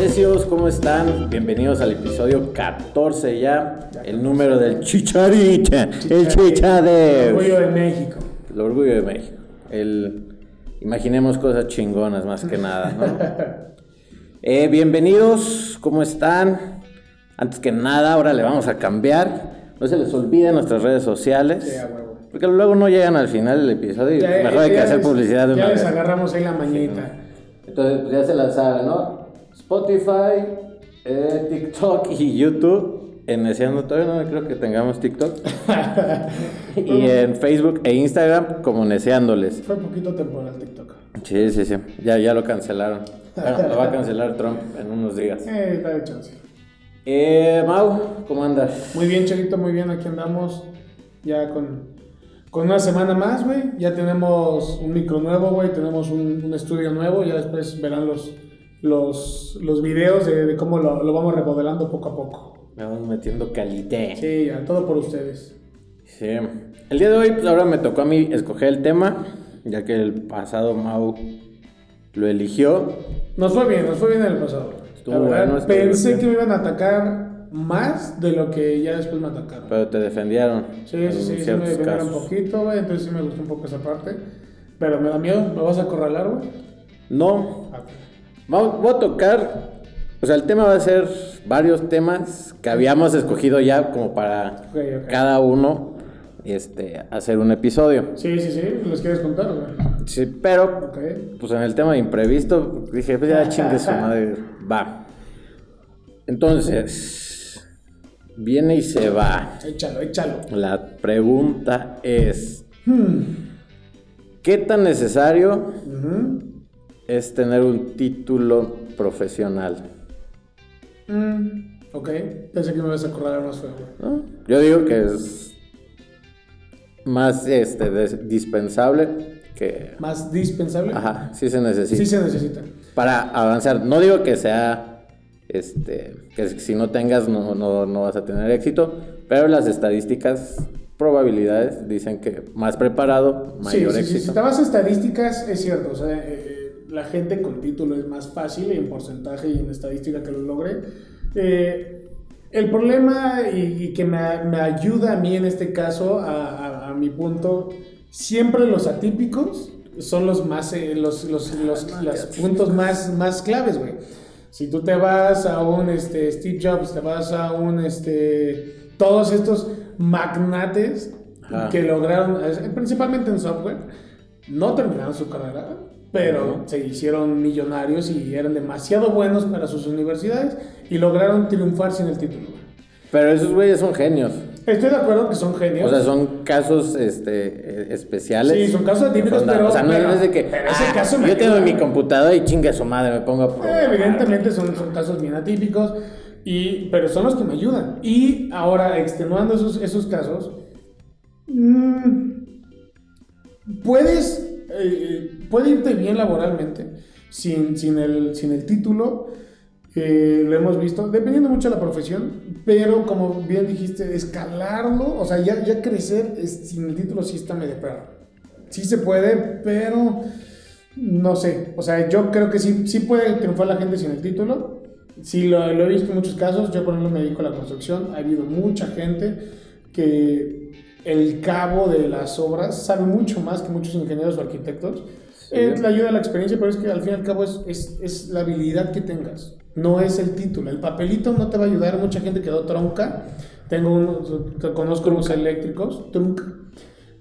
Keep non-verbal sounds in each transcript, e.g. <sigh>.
Necios, ¿cómo están? Bienvenidos al episodio 14 ya, el número del chicharita, el chichadeo. Orgullo de México. El orgullo de México. El imaginemos cosas chingonas más que nada, ¿no? <laughs> Eh, bienvenidos, ¿cómo están? Antes que nada, ahora le vamos a cambiar. No se les olvide nuestras redes sociales. Sí. Porque luego no llegan al final del episodio y Ya, mejor hay que ya hacer les- publicidad de Ya una les vez. agarramos ahí la mañita. Entonces, pues ya se la saben, ¿no? Spotify, eh, TikTok y YouTube. En Neciando todavía no creo que tengamos TikTok. <laughs> y en Facebook e Instagram como Neceándoles. Fue poquito temporal TikTok. Sí, sí, sí. Ya, ya lo cancelaron. Bueno, lo va a cancelar Trump en unos días. Eh, está de chance. Eh, Mau, ¿cómo andas? Muy bien, Chavito, muy bien. Aquí andamos ya con, con una semana más, güey. Ya tenemos un micro nuevo, güey. Tenemos un, un estudio nuevo. Ya después verán los, los, los videos de, de cómo lo, lo vamos remodelando poco a poco. Me vamos metiendo calidad. Sí, ya, todo por ustedes. Sí. El día de hoy, pues ahora me tocó a mí escoger el tema, ya que el pasado Mau lo eligió. Nos fue bien, nos fue bien en el pasado. Estuvo La verdad, bueno, pensé bien. que me iban a atacar más de lo que ya después me atacaron. Pero te defendieron. Sí, sí, sí, sí me defendieron un poquito, güey, entonces sí me gustó un poco esa parte. Pero me da miedo, ¿me vas a acorralar, güey? No, Ah, Vamos, voy a tocar, o sea, el tema va a ser varios temas que habíamos escogido ya como para cada uno este, hacer un episodio. Sí, sí, sí, ¿los quieres contar, güey? Sí, pero, pues en el tema de imprevisto, dije, pues ya chingue su <laughs> madre, va. Entonces, viene y se va. Échalo, échalo. La pregunta es, Hmm. ¿qué tan necesario es tener un título profesional? Mm, Ok, pensé que me ibas a acorralar más feo. Yo digo que es más este, dispensable que... ¿Más dispensable? Ajá, sí se necesita. Sí se necesita. Para avanzar. No digo que sea... Este, que si no tengas no, no, no vas a tener éxito, pero las estadísticas, probabilidades dicen que más preparado, mayor sí, sí, éxito. si te vas a estadísticas, es cierto. O sea, eh, eh, la gente con título es más fácil en porcentaje y en estadística que lo logre. Eh, el problema y, y que me, me ayuda a mí en este caso, a, a- a mi punto, siempre los atípicos son los más, eh, los, los, los- los puntos más, más claves, güey. Si tú te vas a un este, Steve Jobs, te vas a un, este, todos estos magnates Ajá. que lograron, principalmente en software, no terminaron su carrera, pero se hicieron millonarios y eran demasiado buenos para sus universidades y lograron triunfar sin el título. Pero esos güeyes son genios. Estoy de acuerdo que son genios. O sea, son casos este, eh, especiales. Sí, son casos atípicos, pero- O sea, no es de que. pero ese "Ah, caso yo tengo ayuda". mi computadora y chinga su madre, me pongo a Eh, evidentemente son, son casos bien atípicos, y, pero son los que me ayudan. Y ahora, extenuando esos, esos casos, mm, puedes, eh, puede irte bien laboralmente sin, sin, el, sin el título. Eh, lo hemos visto, dependiendo mucho de la profesión, pero como bien dijiste, escalarlo, o sea, ya, ya crecer es- sin el título sí está medio perro. Sí se puede, pero no sé. O sea, yo creo que sí, sí puede triunfar la gente sin el título. Sí, lo, lo he visto en muchos casos. Yo, por ejemplo, me dedico a la construcción. Ha habido mucha gente que el cabo de las obras sabe mucho más que muchos ingenieros o arquitectos. Eh, le ayuda a la experiencia, pero es que al fin y al cabo es, es, es la habilidad que tengas. No es el título. El papelito no te va a ayudar. Mucha gente quedó tronca. Tengo un, conozco unos eléctricos, trunca,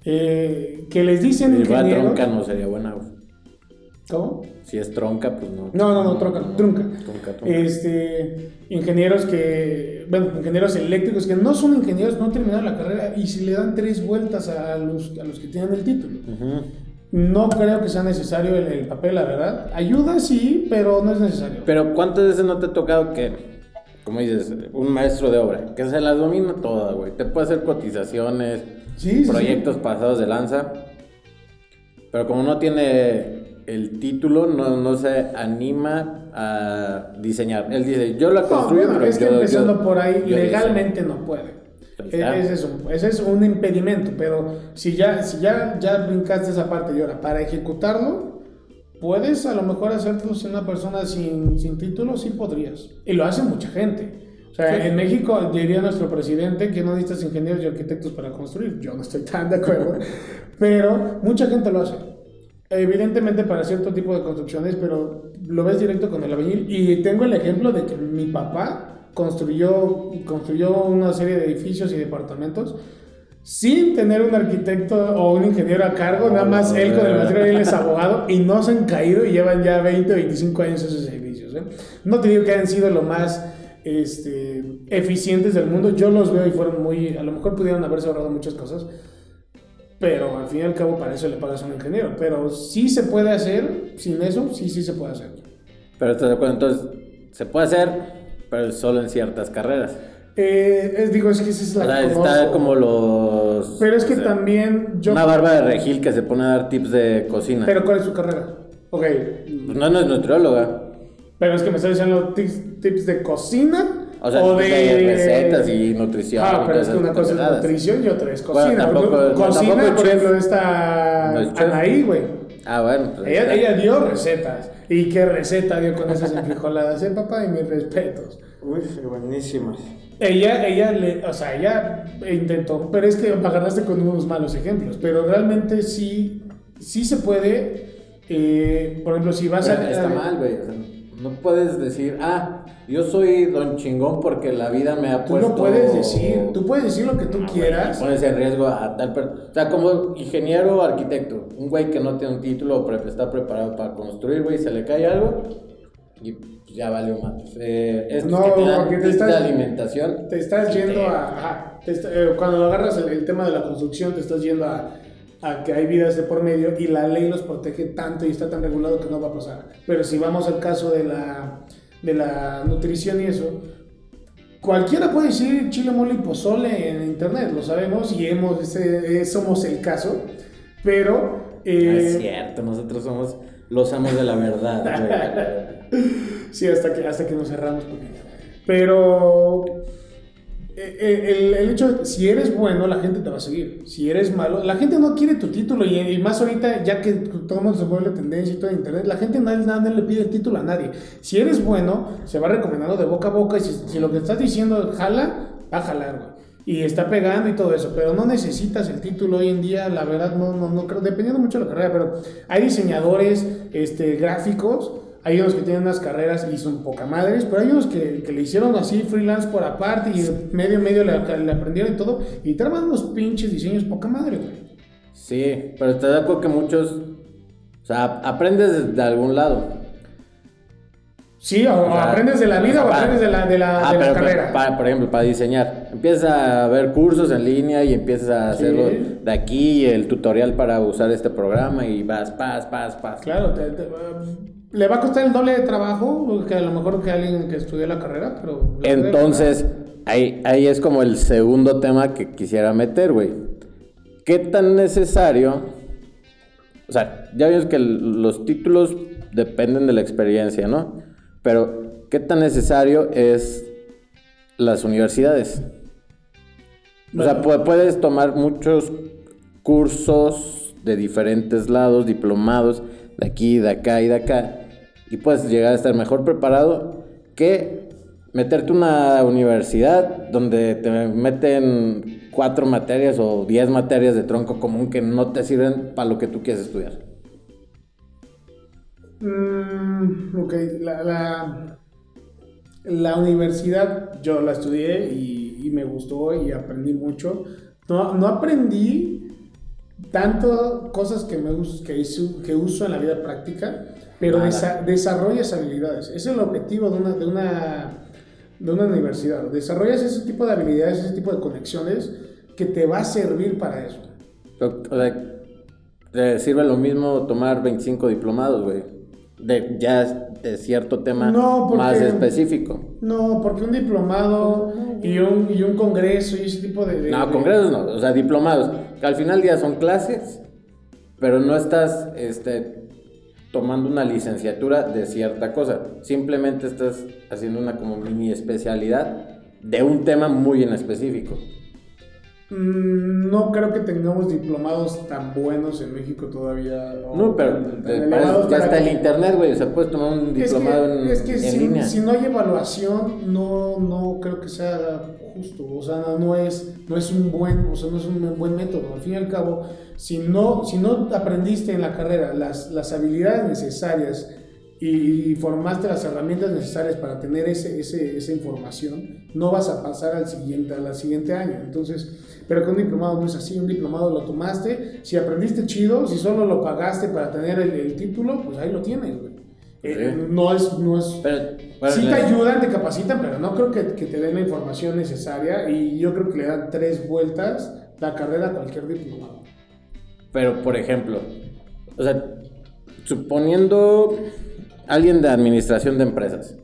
eh, que les dicen Si va tronca no sería buena. ¿Cómo? Si es tronca, pues no. No, no, no, tronca, no, trunca. Trunca, trunca. Este, ingenieros que, bueno, ingenieros eléctricos que no son ingenieros, no terminaron la carrera y si le dan tres vueltas a los, a los que tienen el título. Ujú. No creo que sea necesario el, el papel, la verdad. Ayuda, sí, pero no es necesario. Pero ¿cuántas veces no te ha tocado que, como dices, un maestro de obra, que se las domina todas, güey? Te puede hacer cotizaciones, Sí, sí, proyectos pasados de lanza, pero como no tiene el título, no, no se anima a diseñar. Él dice, yo la No, construyo, bueno, pero es que yo- empezando yo- por ahí, legalmente no puede. Diseño". Ahí está. Ese es, un, ese es un impedimento, pero si ya, si ya, ya brincaste esa parte y ahora para ejecutarlo, puedes a lo mejor hacerlo si una persona sin, sin título, sí podrías. Y lo hace mucha gente. O sea, Sí. en México diría nuestro presidente que no necesitas ingenieros y arquitectos para construir. Yo no estoy tan de acuerdo, <laughs> pero mucha gente lo hace. Evidentemente para cierto tipo de construcciones, pero lo ves directo con el albañil. Y tengo el ejemplo de que mi papá construyó, construyó una serie de edificios y departamentos sin tener un arquitecto o un ingeniero a cargo, nada más él con el material, él es <laughs> abogado y no se han caído y llevan ya 20 o 25 años esos edificios. ¿eh? No te digo que hayan sido lo más este, eficientes del mundo, yo los veo y fueron muy, a lo mejor pudieron haberse ahorrado muchas cosas, pero al fin y al cabo para eso le pagas a un ingeniero. Pero sí se puede hacer, sin eso, sí, sí se puede hacer. Pero estás de acuerdo, entonces se puede hacer, pero solo en ciertas carreras. Eh, es- digo, es que esa es O la sea, que está como los. Pero es que o sea, también yo... Una barba de regil que se pone a dar tips de cocina. Pero ¿cuál es su carrera? Ok, Pues no, no es nutrióloga. pero es que me está diciendo tips, tips de cocina O sea, de recetas y nutrición. Ah, pero es que una cosa es nutrición y otra es Bueno, cocina. tampoco- ¿no? no, cocina, tampoco por ejemplo, esta No es. Anaí, güey. Ah, bueno. pues Ella, ella dio recetas. ¿Y qué receta dio con esas enfrijoladas? Eh, papá, y mis respetos. Uy, buenísimas. Ella, ella, le, o sea, ella intentó, pero es que agarraste con unos malos ejemplos, pero realmente sí, sí se puede, eh, por ejemplo, si vas Pero a... está mal, güey. No puedes decir, ah, yo soy don chingón porque la vida me ha Tú puesto. lo puedes decir, tú puedes decir lo que tú quieras. Pones en riesgo a tal persona. O sea, como ingeniero o arquitecto, un güey que no tiene un título o está preparado para construir, güey, se le cae algo y pues, ya valió matos. Eh, estos No, que te dan porque te estás- de alimentación. Te estás yendo te- a... ajá, te está- eh, cuando agarras el, el tema de la construcción, te estás yendo a, a que hay vidas de por medio y la ley los protege tanto y está tan regulado que no va a pasar. Pero si vamos al caso de la, de la nutrición y eso, cualquiera puede decir chile, mole y pozole en internet, lo sabemos y hemos, ese- somos el caso, pero... No eh, es cierto, nosotros somos los amos de la verdad. <laughs> Sí, hasta que, hasta que nos cerramos. Pero el, el hecho de si eres bueno, la gente te va a seguir. Si eres malo, la gente no quiere tu título. Y, más ahorita, ya que todo el mundo se vuelve tendencia y todo en internet, la gente nadie, le pide título a nadie. Si eres bueno, se va recomendando de boca a boca. Y si, si lo que estás diciendo jala, va a jalar. Y está pegando y todo eso, pero no necesitas el título hoy en día, la verdad no, no, no creo, dependiendo mucho de la carrera, pero hay diseñadores este, gráficos, hay unos que tienen unas carreras y son poca madres, pero hay unos que, que le hicieron así freelance por aparte y medio medio le, le aprendieron y todo, y traban unos pinches diseños poca madre, güey. Sí, pero te da que muchos. O sea, aprendes de algún lado. Sí, o, o O sea, aprendes de la vida o para- aprendes de la, de la, Ah, de la pero, carrera. para- por ejemplo, para diseñar. Empiezas a ver cursos en línea y empiezas a Sí. hacerlo de aquí, el tutorial para usar este programa y vas, pas, pas, pas. Claro, te- te- le va a costar el doble de trabajo que a lo mejor que alguien que estudió la carrera, pero... Entonces, ahí, ahí es como el segundo tema que quisiera meter, güey. ¿Qué tan necesario? O sea, ya vimos que los títulos dependen de la experiencia, ¿no? Pero, ¿qué tan necesario es las universidades? O sea, pu- puedes tomar muchos cursos de diferentes lados, diplomados, de aquí, de acá y de acá, y puedes llegar a estar mejor preparado que meterte a una universidad donde te meten cuatro materias o diez materias de tronco común que no te sirven para lo que tú quieres estudiar. Mm, ok, la, la, universidad yo la estudié y, me gustó y aprendí mucho. No, no aprendí tanto cosas que, me, que, hizo- que uso en la vida práctica, pero desa- desarrollas habilidades. Ese es el objetivo de una, de, una, de una universidad. Desarrollas ese tipo de habilidades, ese tipo de conexiones que te va a servir para eso. O o sea, te sirve lo mismo tomar 25 diplomados, güey. De ya de cierto tema No, porque- más específico. No, porque un diplomado y un, y un congreso y ese tipo de... de- No, de- congresos no, o sea, diplomados. Que al final del día son clases, pero no estás este, tomando una licenciatura de cierta cosa. Simplemente estás haciendo una como mini especialidad de un tema muy en específico. Mm, No creo que tengamos diplomados tan buenos en México todavía. No, pero tan te- elevados ya para está que- el internet, güey. O sea, puedes tomar un Es que, diplomado en, es que en si, línea. si no hay evaluación, no, no creo que sea justo. O sea, no, no es, no es un buen, o sea, no es un buen método. Al fin y al cabo, si no, si no aprendiste en la carrera las, las habilidades necesarias y, formaste las herramientas necesarias para tener ese, ese, esa información, no vas a pasar al siguiente, al siguiente año. Entonces, pero con un diplomado no es así. Un diplomado lo tomaste, si aprendiste chido, si solo lo pagaste para tener el, el título, pues ahí lo tienes, güey. Eh, Sí. no es, no es Pero, bueno, sí te ayudan, te capacitan, pero no creo que, que te den la información necesaria y yo creo que le dan tres vueltas la carrera a cualquier diplomado. Pero, por ejemplo, o sea, suponiendo alguien de administración de empresas,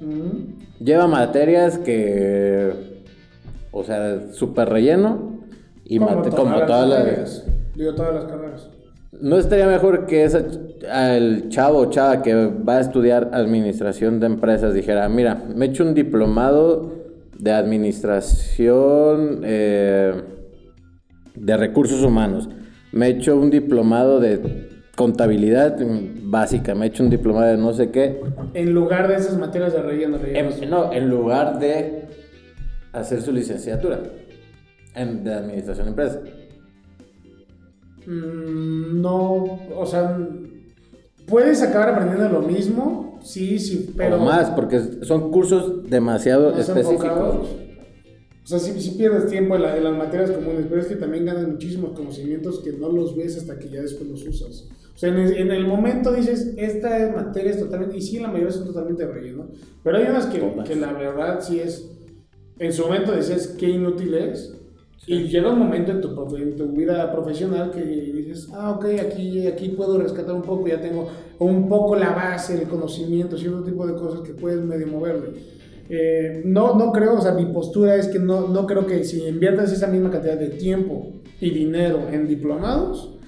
Mm. lleva materias que, o sea, súper relleno y como todas las... carreras. Digo, todas las carreras. ¿No estaría mejor que esa, el chavo o chava que va a estudiar administración de empresas dijera, mira, me he hecho un diplomado de administración eh, de recursos humanos, me he hecho un diplomado de contabilidad mm, básica, me he hecho un diplomado de no sé qué, En lugar de esas materias de relleno, relleno. en, no, en lugar de hacer su licenciatura en, de administración de empresas. Mm, no, o sea, puedes acabar aprendiendo lo mismo, sí, sí, pero... o más, porque son cursos demasiado específicos. enfocados. O sea, si, si pierdes tiempo en, la- en las materias comunes, pero es que también ganas muchísimos conocimientos que no los ves hasta que ya después los usas. O sea, en el, en el momento dices, esta materia es totalmente, y sí, la mayoría son totalmente de relleno, pero hay unas que, que la verdad sí es, en su momento decías qué inútil es, y llega un momento en tu, en tu vida profesional que dices, ah, ok, aquí, aquí puedo rescatar un poco, ya tengo un poco la base, el conocimiento, cierto tipo de cosas que puedes medio moverle. Eh, no, no creo, o sea, mi postura es que no, no creo que si inviertes esa misma cantidad de tiempo y dinero en diplomados.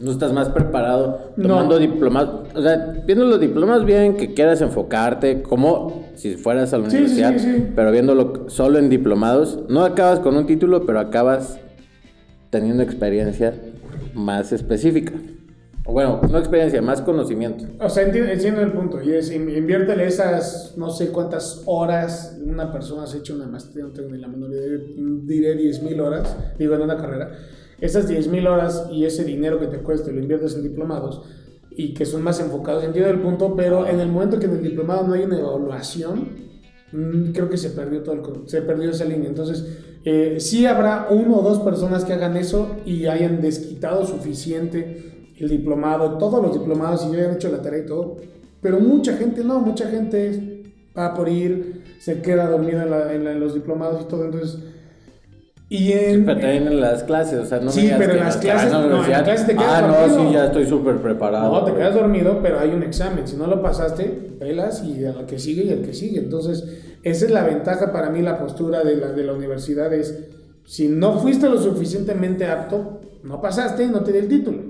No estás más preparado No. tomando diplomados. O sea, viendo los diplomados bien que quieras enfocarte, como si fueras a la sí, universidad, sí, sí. pero viéndolo solo en diplomados, no acabas con un título, pero acabas teniendo experiencia más específica. Bueno, no experiencia, más conocimiento. o sea, entiendo, entiendo el punto, y es, in- inviértele esas, no sé cuántas horas una persona se ha hecho una maestría, no tengo ni la menor idea, diré 10 mil horas, digo, en una carrera, esas 10 mil horas y ese dinero que te cueste lo inviertes en diplomados y que son más enfocados, entiendo el punto, pero en el momento que en el diplomado no hay una evaluación, mm, creo que se perdió todo el, se perdió esa línea. Entonces, eh, sí habrá uno o dos personas que hagan eso y hayan desquitado suficiente el diplomado, todos los diplomados y ya hayan hecho la tarea y todo, pero mucha gente no, mucha gente va por ir, se queda dormida en, la- en la- en los diplomados y todo, entonces... Y en, Pero también en las clases, o sea, no Sí, pero en las clases- no, en las clases te quedas Ah, no, dormido. sí, ya estoy súper preparado. No, te quedas dormido, pero hay un examen. Si no lo pasaste, pelas y a la que sigue y al que sigue. Entonces, esa es la ventaja para mí, la postura de la, de la universidad es, si no fuiste lo suficientemente apto, no pasaste, no te di el título.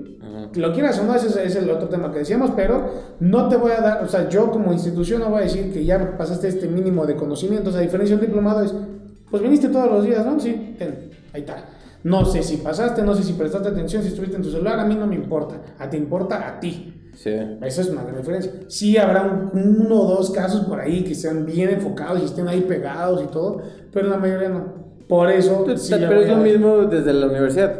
Lo quieras o no, ese es, el otro tema que decíamos, pero no te voy a dar, o sea, yo como institución no voy a decir que ya pasaste este mínimo de conocimientos, a diferencia de un diplomado es, pues viniste todos los días, ¿no? Sí, ten, ahí está. No sé si pasaste, no sé si prestaste atención, si estuviste en tu celular, a mí no me importa. A ti importa a ti. Sí. Esa es una gran diferencia. Sí habrá un- uno o dos casos por ahí que sean bien enfocados y estén ahí pegados y todo, pero la mayoría no. Por eso... sí pero es lo mismo desde la universidad.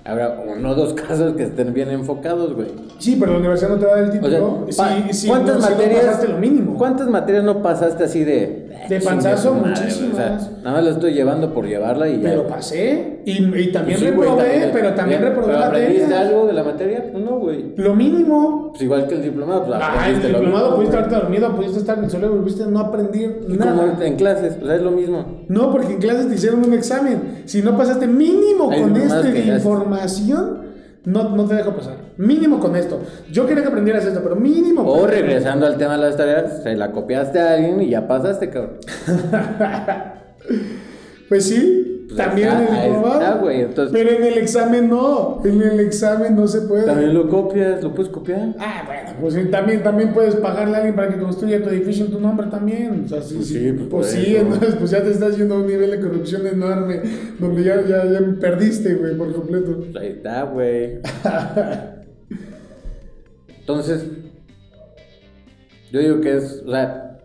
O sea, habrá uno o dos <laughs> casos que estén bien enfocados, güey. Sí, pero la universidad no te va a dar el O título. sea, pa- sí, sí, ¿cuántas no, si no materias? pasaste lo mínimo. ¿Cuántas materias no pasaste así de. De "Ah, panzazo, chingue su madre", güey? O sea, muchísimas. nada más la estoy llevando por llevarla y ya. Pero pasé y, y también Pues güey, reprobé, también- pero también bien, reprobé ¿pero ¿Aprendiste materias. algo de la materia? Pues no, güey. Lo mínimo. Pues igual que el diplomado, pues Ah, el diplomado pudiste haberte dormido, pudiste estar en el celular, pudiste no aprender Y nada. como en clases, sea, es lo mismo. No, porque en clases te hicieron un examen. Si no pasaste mínimo Hay con este de información, no, no te dejo pasar. Mínimo con esto. Yo quería que aprendieras esto, pero mínimo. O regresando al tema de las tareas, se la copiaste a alguien y ya pasaste, cabrón. <laughs> Pues sí, Pues también en el está, entonces- Pero en el examen no. En el examen no se puede. También lo copias, lo puedes copiar. Ah, bueno, pues sí, también, también puedes pagarle a alguien para que construya tu edificio en tu nombre también. O sea, sí, Pues sí, sí, pues pues sí, entonces pues ya te estás yendo a un nivel de corrupción enorme, donde ya, ya, ya me perdiste, güey, por completo. Pues ahí está, güey. <laughs> Entonces, yo digo que es, o sea,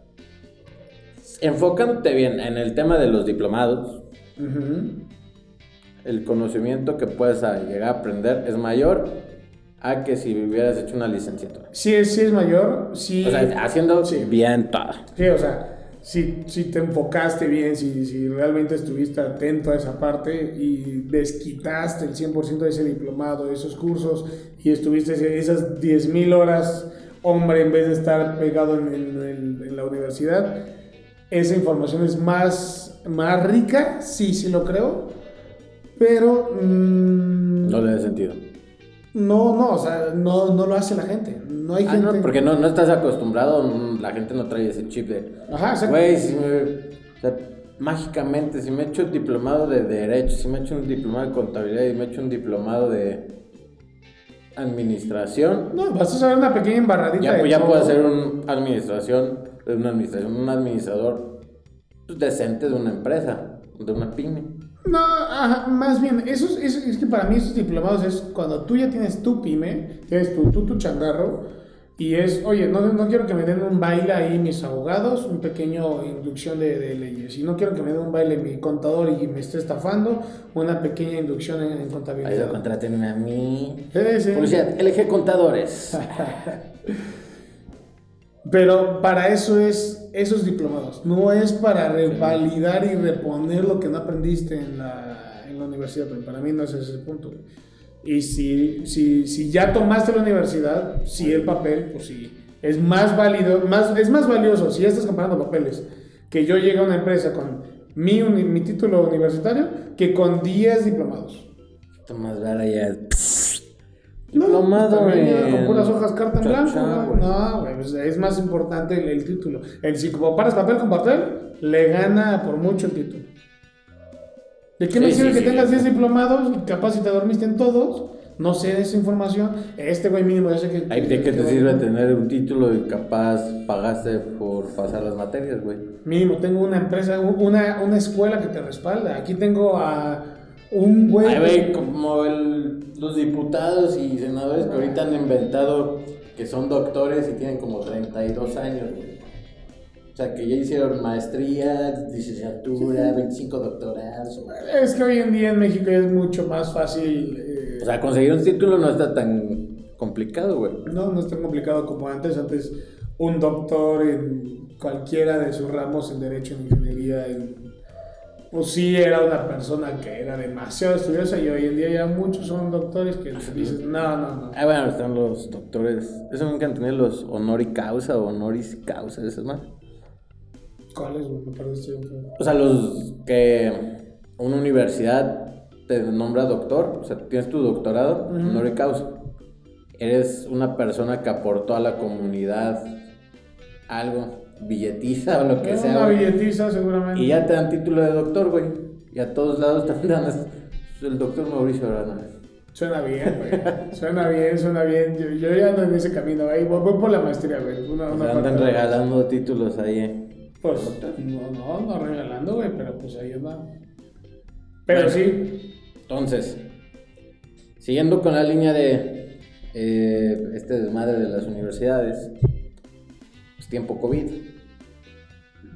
enfocándote bien en el tema de los diplomados, el conocimiento que puedes llegar a aprender es mayor a que si hubieras hecho una licenciatura. Sí, es, sí es mayor, sí. O sea, haciendo Sí. bien todo. Sí, o sea, si, si te enfocaste bien, si, si realmente estuviste atento a esa parte y desquitaste el 100% de ese diplomado, de esos cursos, y estuviste esas 10.000 horas, hombre, en vez de estar pegado en, en- en- en la universidad, esa información es más, más rica, sí, sí lo creo, pero mm, No le da sentido. No, no, o sea, no, no lo hace la gente. No hay Ah, gente. no, porque no, no estás acostumbrado, mm, la gente no trae ese chip de... Ajá, exacto. Güey, si me... O sea, mágicamente, si me he hecho un diplomado de Derecho, si me he hecho un diplomado de Contabilidad y me he hecho un diplomado de Administración, No, vas a saber una pequeña embarradita. ya, de ya puedo hacer una administración, una administración, un administrador pues, decente de una empresa, de una pyme. No, ajá, más bien, eso es, que para mí esos diplomados es cuando tú ya tienes tu pyme, tienes tu, tú, tu changarro, y es, oye, no, no quiero que me den un baile ahí mis abogados, un pequeño inducción de, de leyes, y no quiero que me den un baile mi contador y me esté estafando, una pequeña inducción en, en Ahí lo contabilidad. contraten a mí. Sí, sí. Publicidad, LG Contadores. <laughs> Pero para eso es esos diplomados, no es para revalidar y reponer lo que no aprendiste en la, en la universidad, para mí no es ese el punto. Y si, si, si ya tomaste la universidad, si el papel, pues sí, es más válido, más, es más valioso, si ya estás comparando papeles, que yo llegue a una empresa con mi, mi título universitario, que con 10 diplomados. Tomás Vara ya. No, Diplomado ya en con puras hojas carta en blanco. No, güey, pues es más importante el, el título. El si comparas papel con papel, le gana por mucho el título. ¿De qué me sirve sí, que sí. tengas 10 diplomados y capaz si te dormiste en todos? No sé de esa información. Este güey mínimo ya sé que... Ay, ¿De qué te sirve tener un título y capaz pagaste por pasar las materias, güey? Mínimo tengo una empresa, una, una escuela que te respalda. Aquí tengo a un güey... Ay, güey, como el- los diputados y senadores que ahorita han inventado que son doctores y tienen como 32 años, güey. O sea, que ya hicieron maestría, licenciatura, 25 doctorados. güey. Es que hoy en día en México es mucho más fácil... eh, O sea, conseguir un título no está tan complicado, güey. No, no es tan complicado como antes. Antes, un doctor en cualquiera de sus ramos, en Derecho, en Ingeniería, en... pues sí era una persona que era demasiado estudiosa y hoy en día ya muchos son doctores que dices, no, no, no. Ah, bueno, están los doctores. Eso nunca han tenido los honori causa o honoris causa, esas más. ¿Cuáles? Me perdiste. O sea, los que una universidad te nombra doctor, o sea, tienes tu doctorado, honoris causa. Eres una persona que aportó a la comunidad algo, billetiza o lo que sea. Una güey. billetiza seguramente. Y ya te dan título de doctor, güey. Y a todos lados también dan el doctor Mauricio Arana. Suena bien, güey. Suena bien, suena bien. Yo, yo ya ando en ese camino. Ahí voy, voy por la maestría, güey. Una, sea, andan regalando títulos ahí. eh. Pues no, no, no regalando, güey, pero pues ahí anda. Pero Bueno. sí, Entonces, siguiendo con la línea de eh, este desmadre de las universidades, pues tiempo COVID.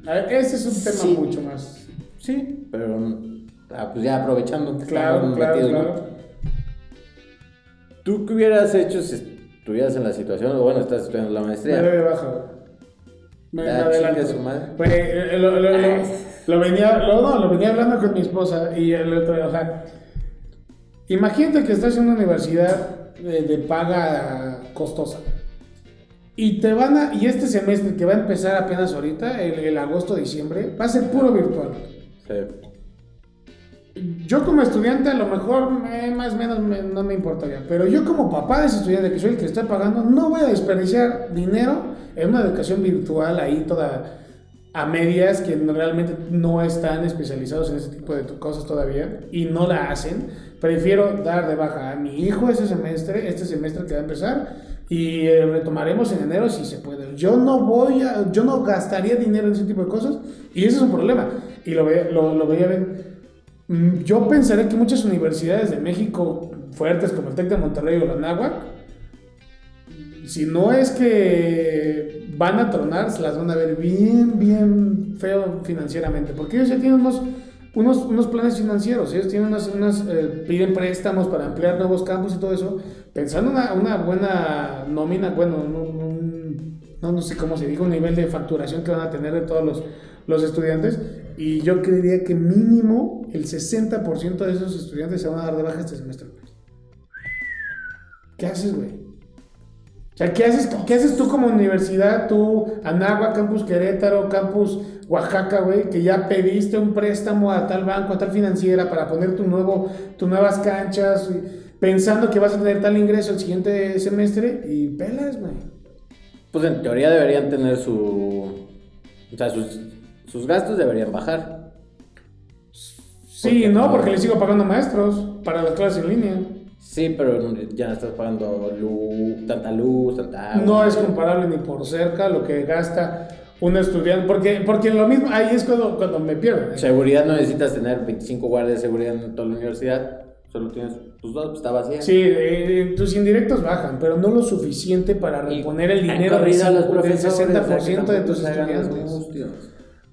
a ver, ese es un tema Sí. mucho más. Sí, pero ah, pues ya aprovechando que Claro, claro, metidos, ¿no? claro. ¿Tú qué hubieras hecho si estuvieras en la situación, o bueno, estás estudiando la Me maestría? de baja. Me, me Ya, adelanto. su madre. Güey, eh, lo, lo- lo- lo venía, lo- no, lo venía hablando con mi esposa y el otro, o sea, imagínate que estás en una universidad de, de paga costosa y te van a, y este semestre que va a empezar apenas ahorita, el, el agosto-diciembre, va a ser puro virtual. Sí. Yo como estudiante a lo mejor eh, más o menos me- no me importaría, pero yo como papá de ese estudiante que soy el que está pagando, no voy a desperdiciar dinero en una educación virtual ahí toda a medias que realmente no están especializados en ese tipo de cosas todavía y no la hacen. Prefiero dar de baja a mi hijo ese semestre, este semestre que va a empezar y eh, retomaremos en enero si se puede. Yo no voy a, yo no gastaría dinero en ese tipo de cosas y ese es un problema. Y lo, lo, veía bien. Mm, yo pensaré que muchas universidades de México fuertes como el TEC de Monterrey o la NAWAC, si no es que van a tronar, se las van a ver bien, bien feo financieramente, porque ellos ya tienen unos, unos, unos planes financieros, ellos tienen unas, unas eh, piden préstamos para ampliar nuevos campos y todo eso, pensando una, una buena nómina, bueno, no, no sé cómo se diga, un nivel de facturación que van a tener de todos los, los estudiantes, y yo creería que mínimo el 60% de esos estudiantes se van a dar de baja este semestre. ¿Qué haces, güey? O sea, ¿qué haces, ¿qué haces tú como universidad, tú, Anagua, Campus Querétaro, Campus Oaxaca, güey, que ya pediste un préstamo a tal banco, a tal financiera para poner tu nuevo, tus nuevas canchas, pensando que vas a tener tal ingreso el siguiente semestre y pelas, güey. Pues en teoría deberían tener su... O sea, sus, sus gastos deberían bajar. Sí, no, porque les sigo pagando maestros para las clases en línea. Sí, pero ya no estás pagando luz, tanta luz, tanta agua. No es comparable ni por cerca lo que gasta un estudiante, porque, porque lo mismo, ahí es cuando, cuando me pierdo. ¿eh? Seguridad no necesitas tener 25 guardias de seguridad en toda la universidad, solo tienes tus dos, pues está vacía. Sí, eh, tus indirectos bajan, pero no lo suficiente para reponer el dinero del 60% de tus estudiantes.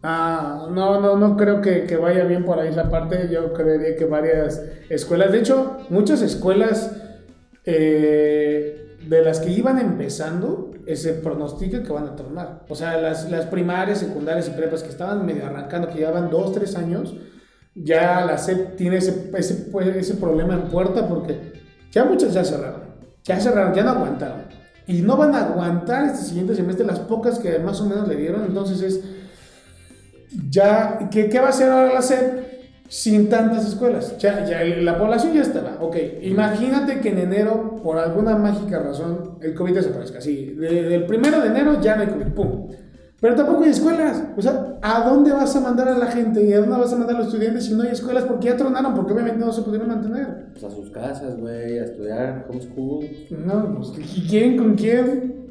Ah, no, no, no creo que, vaya bien por ahí esa parte. Yo creería que varias escuelas, de hecho, muchas escuelas eh, de las que iban empezando, se pronostica que van a tornar. O sea, las, primarias, secundarias y prepas que estaban medio arrancando, que llevaban dos, tres años, ya la SEP tiene ese, ese problema en puerta porque ya muchas ya cerraron. Ya cerraron, ya no aguantaron. Y no van a aguantar este siguiente semestre las pocas que más o menos le dieron. Entonces es ya, ¿qué, ¿qué, va a hacer ahora la SEP sin tantas escuelas? Ya, ya la población ya estaba. Ok, imagínate que en enero, por alguna mágica razón, el COVID desaparezca. Sí, del primero de enero ya no hay COVID, pum. Pero tampoco hay escuelas. O sea, ¿a dónde vas a mandar a la gente y a dónde vas a mandar a los estudiantes si no hay escuelas? Porque ya tronaron, porque obviamente no se pudieron mantener. Pues a sus casas, güey, a estudiar, homeschool. No, pues, ¿quién con quién?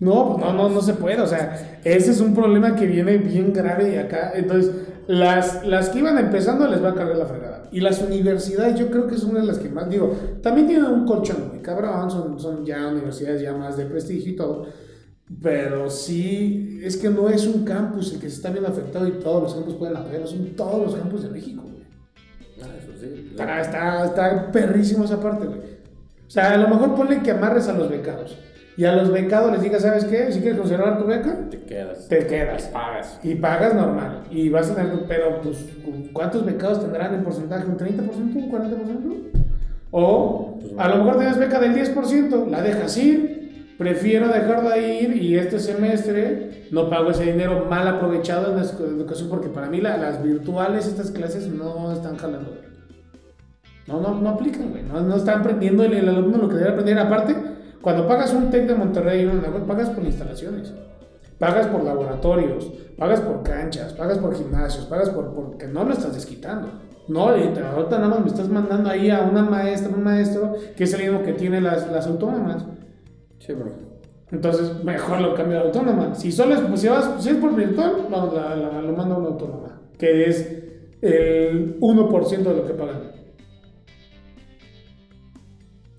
No, pues no, no, no se puede. O sea, ese es un problema que viene bien grave acá. Entonces, las, las que iban empezando les va a cargar la fregada. Y las universidades, yo creo que es una de las que más, digo, también tienen un colchón, muy cabrón, son, son ya universidades ya más de prestigio y todo. Pero sí, es que no es un campus el que se está viendo afectado y todos los campus pueden apoyar, son todos los campus de México, güey. Ah, eso sí. Está, está, está perrísimo esa parte, güey. O sea, a lo mejor ponle que amarres a los becados y a los becados les digas, ¿sabes qué? Si quieres conservar tu beca, te quedas. Te quedas. Pagas. Y pagas normal. Y vas a tener, pero pues, ¿cuántos becados tendrán en porcentaje? ¿Un 30%? ¿Un 40%? O pues, a lo mejor tienes beca del 10%, la dejas ir, prefiero dejarla ir y este semestre no pago ese dinero mal aprovechado en la educación porque para mí las virtuales, estas clases no están jalando. No, no, no aplican, güey. No, no están aprendiendo el, el alumno lo que debe aprender. Aparte, cuando pagas un TEC de Monterrey, pagas por instalaciones, pagas por laboratorios, pagas por canchas, pagas por gimnasios, pagas por porque no lo estás desquitando. No, ahorita, nada más me estás mandando ahí a una maestra, un maestro, que es el mismo que tiene las, las autónomas. Sí, bro. Entonces, mejor lo cambio a autónoma. Si solo es, si, vas, si es por virtual, no, la, la, lo mando a una autónoma, que es el 1% de lo que pagan.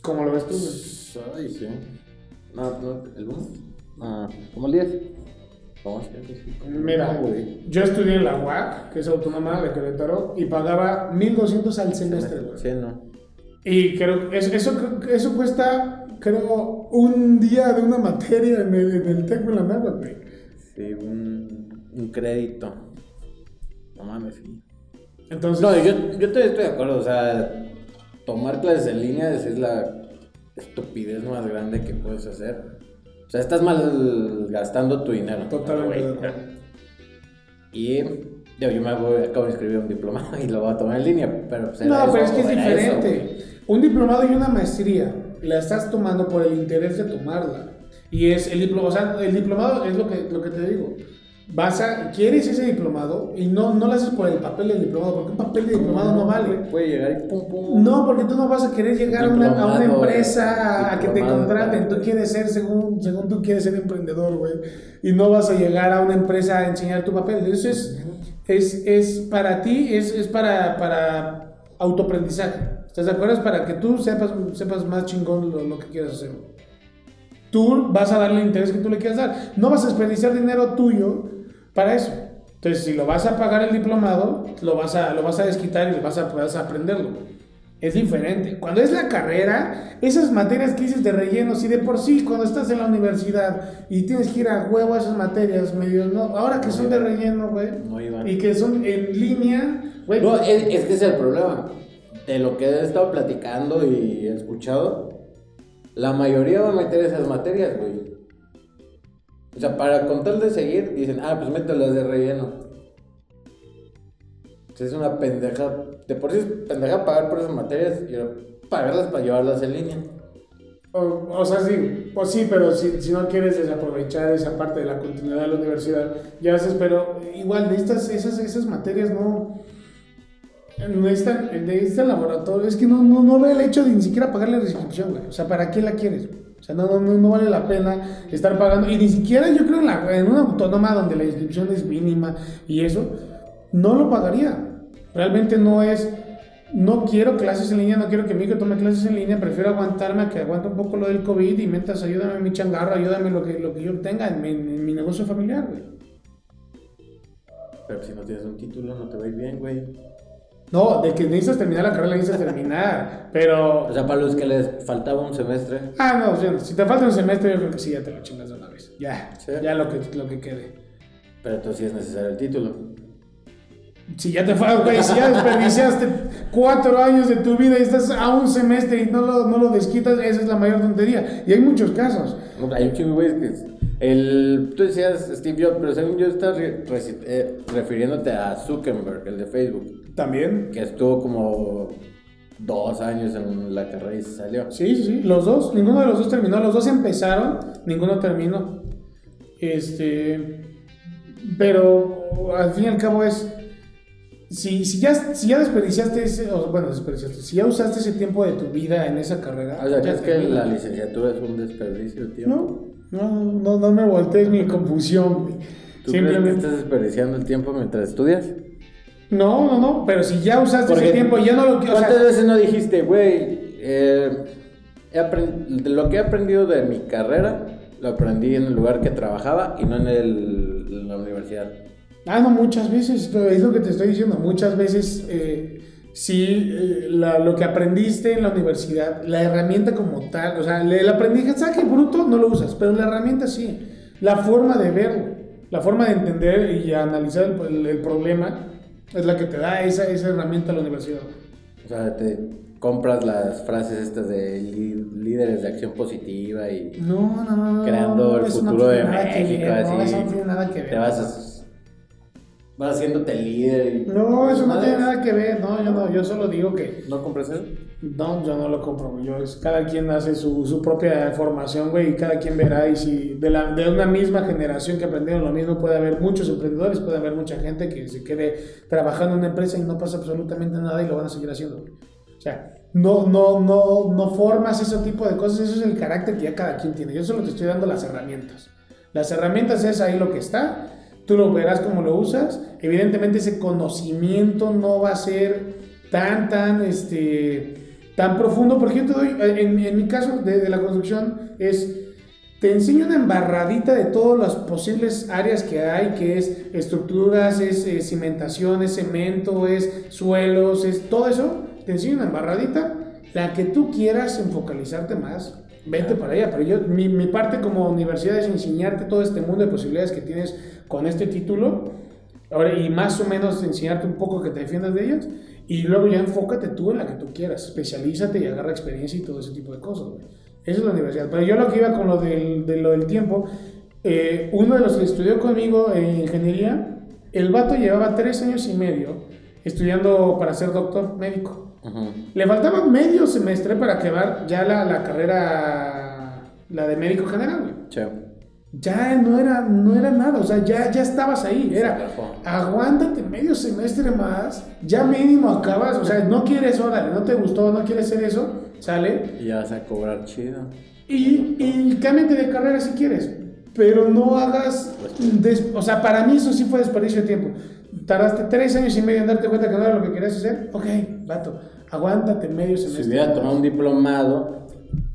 ¿Cómo lo ves tú? Ay, sí. No, no, ¿el 1? Ah, como el 10. ¿Cómo Mira, yo estudié en la UAC, que es autónoma de Querétaro, y pagaba 1200 al semestre, güey. Sí, no. Y creo eso, eso, eso cuesta, creo, un día de una materia en el, en el TEC de la nada, güey. Sí, un, un crédito. No mames, sí. Entonces. No, yo, yo estoy, estoy de acuerdo, o sea, tomar clases en línea es la estupidez más grande que puedes hacer. O sea, estás mal gastando tu dinero. Totalmente. Y yo, yo me voy, acabo de escribir un diplomado y lo voy a tomar en línea. Pero pues, no, eso, pero es que es diferente. Eso, un diplomado y una maestría la estás tomando por el interés de tomarla. Y es el diplomado, o sea, el diplomado es lo que, lo que te digo. Vas a, quieres ese diplomado y no, no lo haces por el papel del diplomado, porque un papel de diplomado no vale. Puede llegar y pum, pum. No, porque tú no vas a querer llegar a una, a una empresa a que te contraten. Tú quieres ser, según, según tú quieres ser emprendedor, güey. Y no vas a llegar a una empresa a enseñar tu papel. Eso es, es, es para ti, es, es para, para autoaprendizaje. ¿Estás de acuerdo? Es para que tú sepas, sepas más chingón lo, lo que quieras hacer. Tú vas a darle el interés que tú le quieras dar. No vas a desperdiciar dinero tuyo para eso. Entonces, si lo vas a pagar el diplomado, lo vas a, lo vas a desquitar y vas a, vas a aprenderlo. Es diferente. Cuando es la carrera, esas materias que dices de relleno, si de por sí cuando estás en la universidad y tienes que ir a huevo a esas materias, medio, no, ahora que son de relleno, güey, No iban. y que son en línea, güey, No, es, es que ese es el problema. De lo que he estado platicando y he escuchado, la mayoría va a meter esas materias, güey. O sea, para con tal de seguir, dicen, ah, pues mételas de relleno. O es una pendeja. De por sí es pendeja pagar por esas materias y pagarlas para llevarlas en línea. O, o sea, sí, pues sí, pero si, si no quieres desaprovechar esa parte de la continuidad de la universidad, ya haces, pero igual necesitas esas, esas materias, no. Necesitan, necesitan laboratorio. Es que no, no, no ve el hecho de ni siquiera pagar la inscripción, güey. O sea, ¿para qué la quieres? O sea, no, no, no, vale la pena estar pagando. Y ni siquiera yo creo en, la, en una autónoma donde la inscripción es mínima y eso, no lo pagaría. Realmente no es. No quiero clases en línea, no quiero que mi hijo tome clases en línea, prefiero aguantarme a que aguante un poco lo del COVID y mientras ayúdame mi changarro, ayúdame lo que, lo que yo tenga en mi, en mi negocio familiar, güey. Pero si no tienes un título, no te va a ir bien, güey. No, de que necesitas terminar la carrera, necesitas terminar, pero... O sea, para los que les faltaba un semestre. Ah, no, o sea, si te falta un semestre, yo creo que sí, ya te lo chingas de una vez. Ya, Sí. ya lo que, lo que quede. Pero entonces sí es necesario el título. Si ya te fue, güey, si ya desperdiciaste cuatro años de tu vida y estás a un semestre y no lo, no lo desquitas, esa es la mayor tontería. Y hay muchos casos. Hay un chingo, güey, que el, tú decías Steve Jobs, pero según yo estás re- eh, refiriéndote a Zuckerberg, el de Facebook, También. que estuvo como dos años en la carrera y se salió. Sí, sí, sí, los dos, ninguno de los dos terminó, los dos empezaron, ninguno terminó. Este, pero al fin y al cabo es, si, si, ya, si ya desperdiciaste ese, o, bueno, desperdiciaste, si ya usaste ese tiempo de tu vida en esa carrera, O sea, ¿crees que la licenciatura es un desperdicio de tiempo? No, no, no, no me voltees mi confusión, güey. ¿Tú crees que Simplemente, estás desperdiciando el tiempo mientras estudias? no, no, no, pero si ya usaste Porque ese tiempo ya no lo quiero, o sea, ¿Cuántas veces no dijiste, güey, eh, lo que he aprendido de mi carrera, lo aprendí en el lugar que trabajaba y no en, el, en la universidad? Ah, no, muchas veces, es lo que te estoy diciendo, muchas veces eh, sí, eh, la- lo que aprendiste en la universidad, la herramienta como tal, o sea, el, aprendizaje bruto no lo usas, pero la herramienta sí, la forma de verlo, la forma de entender y analizar el, el- el problema es la que te da esa, esa herramienta a la universidad. O sea, te compras las frases estas de lí- líderes de acción positiva y No, no, no, no. creando el no futuro de México, ver, No, así. eso no tiene nada que ver. te vas a- vas haciéndote líder. y- No, eso no tiene nada que ver, no, yo no, yo solo digo que ¿No compras eso? No, yo no lo compro. Yo, es, cada quien hace su, su propia formación, güey, y cada quien verá. Y si de, la, de una misma generación que aprendieron lo mismo, puede haber muchos emprendedores, puede haber mucha gente que se quede trabajando en una empresa y no pasa absolutamente nada y lo van a seguir haciendo, güey. O sea, no, no, no, no formas ese tipo de cosas, eso es el carácter que ya cada quien tiene. Yo solo te estoy dando las herramientas. Las herramientas es ahí lo que está, tú lo verás cómo lo usas. Evidentemente ese conocimiento no va a ser tan, tan, este, tan profundo, porque yo te doy, en, en mi caso de, la construcción, es, te enseño una embarradita de todas las posibles áreas que hay, que es estructuras, es, eh, cimentación, es cemento, es suelos, es todo eso, te enseño una embarradita, la que tú quieras enfocalizarte más, vete para allá, pero yo, mi, mi parte como universidad es enseñarte todo este mundo de posibilidades que tienes con este título, Ahora, y más o menos enseñarte un poco que te defiendas de ellas. Y luego ya enfócate tú en la que tú quieras. Especialízate y agarra experiencia y todo ese tipo de cosas. Esa es la universidad. Pero yo lo que iba con lo del, de lo del tiempo, eh, uno de los que estudió conmigo en ingeniería, el vato llevaba tres años y medio estudiando para ser doctor médico. Le faltaba medio semestre para acabar ya la, la carrera, la de médico general. Che. ya no era, no era nada, o sea, ya, ya estabas ahí, era, aguántate medio semestre más, ya mínimo acabas, o sea, no quieres, órale, no te gustó, no quieres hacer eso, sale. Y ya vas a cobrar chido. Y, y cámbiate de carrera si quieres, pero no hagas, o sea, para mí eso sí fue desperdicio de tiempo. Tardaste tres años y medio en darte cuenta que no era lo que querías hacer, ok, vato, aguántate medio semestre. Si hubiera tomado un diplomado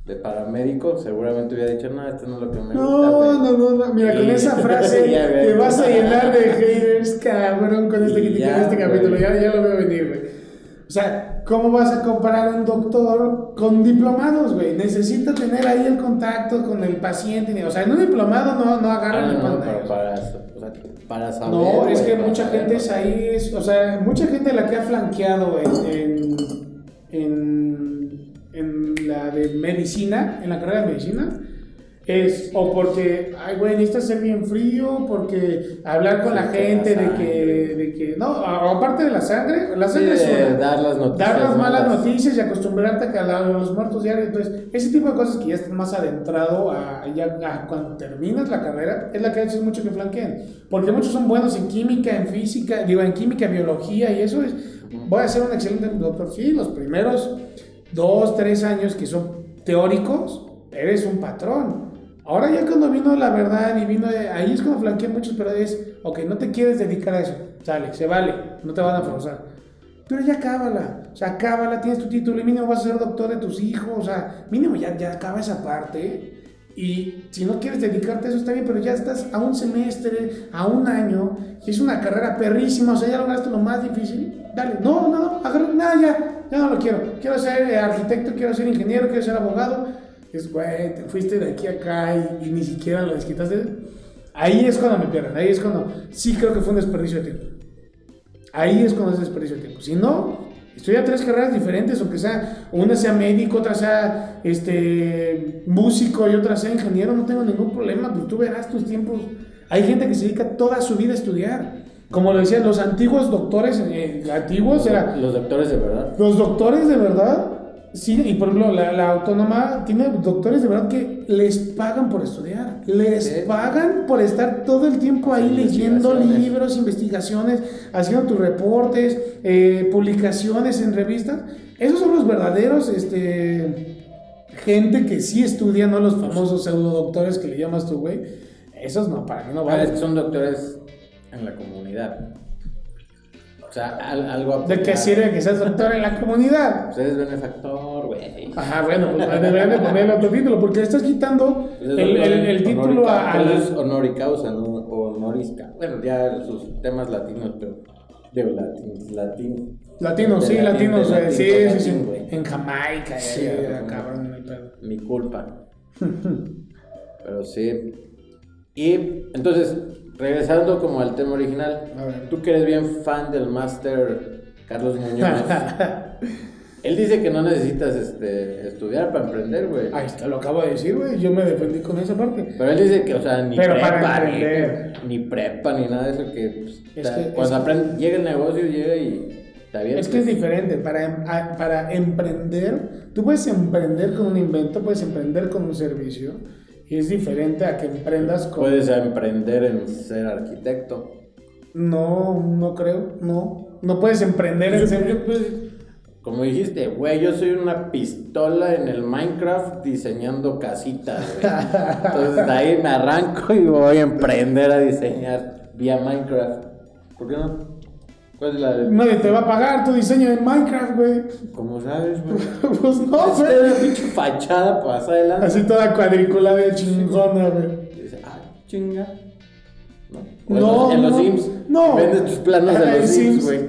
de paramédico, seguramente hubiera dicho, no, esto no es lo que me no, gusta. No, no, no, mira, con esa <laughs> frase te vas a llenar de haters, cabrón, con este, que este capítulo, ya, ya lo veo venir, güey. O sea, ¿cómo vas a comparar a un doctor con diplomados, güey? Necesita tener ahí el contacto con el paciente. O sea, en un diplomado no, no agarran ah, no, no, pero para, saber. No, es que mucha gente es ahí, es, o sea, mucha gente la que ha flanqueado en, en, en la de medicina, en la carrera de medicina, es o porque, ay, güey, necesitas ser bien frío, porque hablar con la gente de que, de que, no, aparte de la sangre, la sangre es dar las noticias. Dar las malas noticias y acostumbrarte a que a los muertos diarios. Entonces, ese tipo de cosas que ya estás más adentrado a, ya, cuando terminas la carrera, es la que haces mucho que flanqueen. Porque muchos son buenos en química, en física, digo, en química, biología y eso es, voy a ser un excelente doctor. Sí, los primeros dos, tres años que son teóricos, eres un patrón. Ahora ya cuando vino la verdad y vino, ahí es cuando flanquean muchos, pero es, ok, no te quieres dedicar a eso, sale, se vale, no te van a forzar. Pero ya cábala, o sea, cábala, tienes tu título y mínimo vas a ser doctor de tus hijos, o sea, mínimo ya, ya acaba esa parte. Y si no quieres dedicarte a eso está bien, pero ya estás a un semestre, a un año, y es una carrera perrísima, o sea, ya lograste lo más difícil, dale, no, no, no, agarra, nada, ya, ya no lo quiero, quiero ser arquitecto, quiero ser ingeniero, quiero ser abogado, es, güey, te fuiste de aquí a acá y, ni siquiera lo desquitaste. Ahí es cuando me pierden, ahí es cuando sí creo que fue un desperdicio de tiempo. Ahí es cuando es desperdicio de tiempo. Si no, estudia tres carreras diferentes, o que sea, una sea médico, otra sea este, músico y otra sea ingeniero, no tengo ningún problema, pues tú verás tus tiempos. Hay gente que se dedica toda su vida a estudiar. Como lo decían los antiguos doctores, eh, antiguos era... Los doctores de verdad. Los doctores de verdad Sí, y por ejemplo, la, autónoma tiene doctores de verdad que les pagan por estudiar, les pagan por estar todo el tiempo ahí leyendo libros, investigaciones, haciendo tus reportes, eh, publicaciones en revistas. Esos son los verdaderos, este, gente que sí estudia, no los famosos pseudo doctores que le llamas tú, güey. Esos no, para mí no vale. que son doctores en la comunidad. O sea, algo ¿De qué sirve que seas doctor en la comunidad? Pues eres benefactor, güey. Ajá, bueno, pues deberían de ponerle otro título, porque estás quitando pues el, el, título a... a es honor y causa, ¿no? honoris Bueno, ya sus temas latinos, pero... Digo, latinos, latinos. Latinos, sí, latinos, sí, sí, sí. En Jamaica, sí, cabrón, mi pedo. Mi culpa. <laughs> pero sí. Y entonces, regresando como al tema original, tú que eres bien fan del máster Carlos Muñoz, <laughs> él dice que no necesitas este, estudiar para emprender, güey. Ahí está, lo acabo de decir, güey, yo me defendí con esa parte. Pero él dice que, o sea, ni prepa, ni, prepa, ni nada de eso, que, pues, cuando aprende, llega el negocio, llega y... Está bien, es que es diferente, para, em, para emprender, tú puedes emprender con un invento, puedes emprender con un servicio, y es diferente a que emprendas con... Puedes emprender en ser arquitecto. No, no creo, no. No puedes emprender en ser... Pues, como dijiste, güey, yo soy una pistola en el Minecraft diseñando casitas, Entonces de ahí me arranco y voy a emprender a diseñar vía Minecraft. ¿Por qué no? ¿Cuál es la de... Nadie te va a pagar tu diseño en Minecraft, güey. ¿Cómo sabes, güey? <laughs> pues no, güey. Es una pinche fachada pasa adelante. Así toda cuadriculada chingona, güey. Dice, ah, chinga. No, no, en, los, Sims. No. Vendes tus planos de los Sims, güey.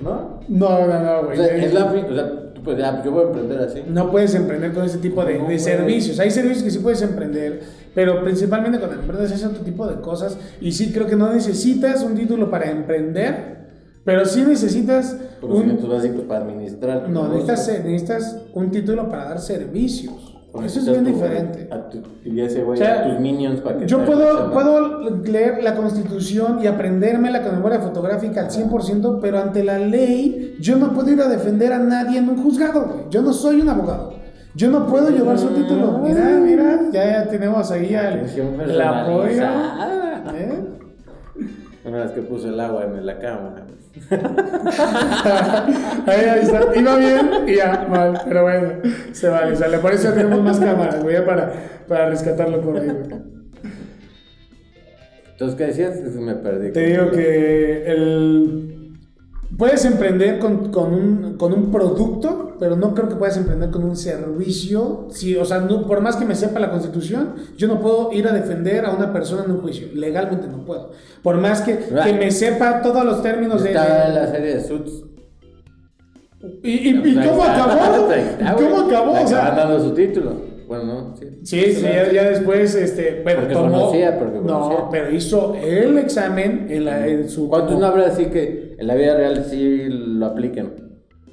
¿No? No, no, no, güey. O sea, es la, o sea, tú puedes, yo voy a emprender así. No puedes emprender con ese tipo de, de servicios. Hay servicios que sí puedes emprender, pero principalmente cuando emprendes ese otro tipo de cosas. Y sí creo que no necesitas un título para emprender pero sí necesitas... Conocimientos básicos para administrar. No, necesitas, necesitas un título para dar servicios. Eso es bien diferente. A y ese güey, a tus minions para que Yo puedo, puedo leer la constitución y aprenderme la memoria fotográfica al 100%, pero ante la ley yo no puedo ir a defender a nadie en un juzgado. Yo no soy un abogado. Yo no puedo llevar su título. Mira, mira, ya, ya tenemos ahí al, apoyo. personalizada. ¿Eh? Una vez que puso el agua en la cámara. <laughs> Ahí, ahí está. Iba bien y ya, mal. Pero bueno, se vale. O sea, le- por eso tenemos más cámaras, güey, para, para rescatarlo güey. Entonces, ¿qué decías? Me perdí. Te digo que el... Puedes emprender con, con un, con un producto, pero no creo que puedas emprender con un servicio. Sí, o sea, no, por más que me sepa la constitución, yo no puedo ir a defender a una persona en un juicio. Legalmente no puedo. Por más que, que me sepa todos los términos de... Está la serie de Suits. ¿Y, y, y <laughs> cómo acabó? ¿Cómo acabó? O sea, dando su título. Bueno, no, sí. Sí, sí, ya, ya después, este, bueno, Porque tomó, conocía, porque conocía. no, pero hizo el examen en, la, en su... ¿Cuántos no habrá así que en la vida real sí lo apliquen?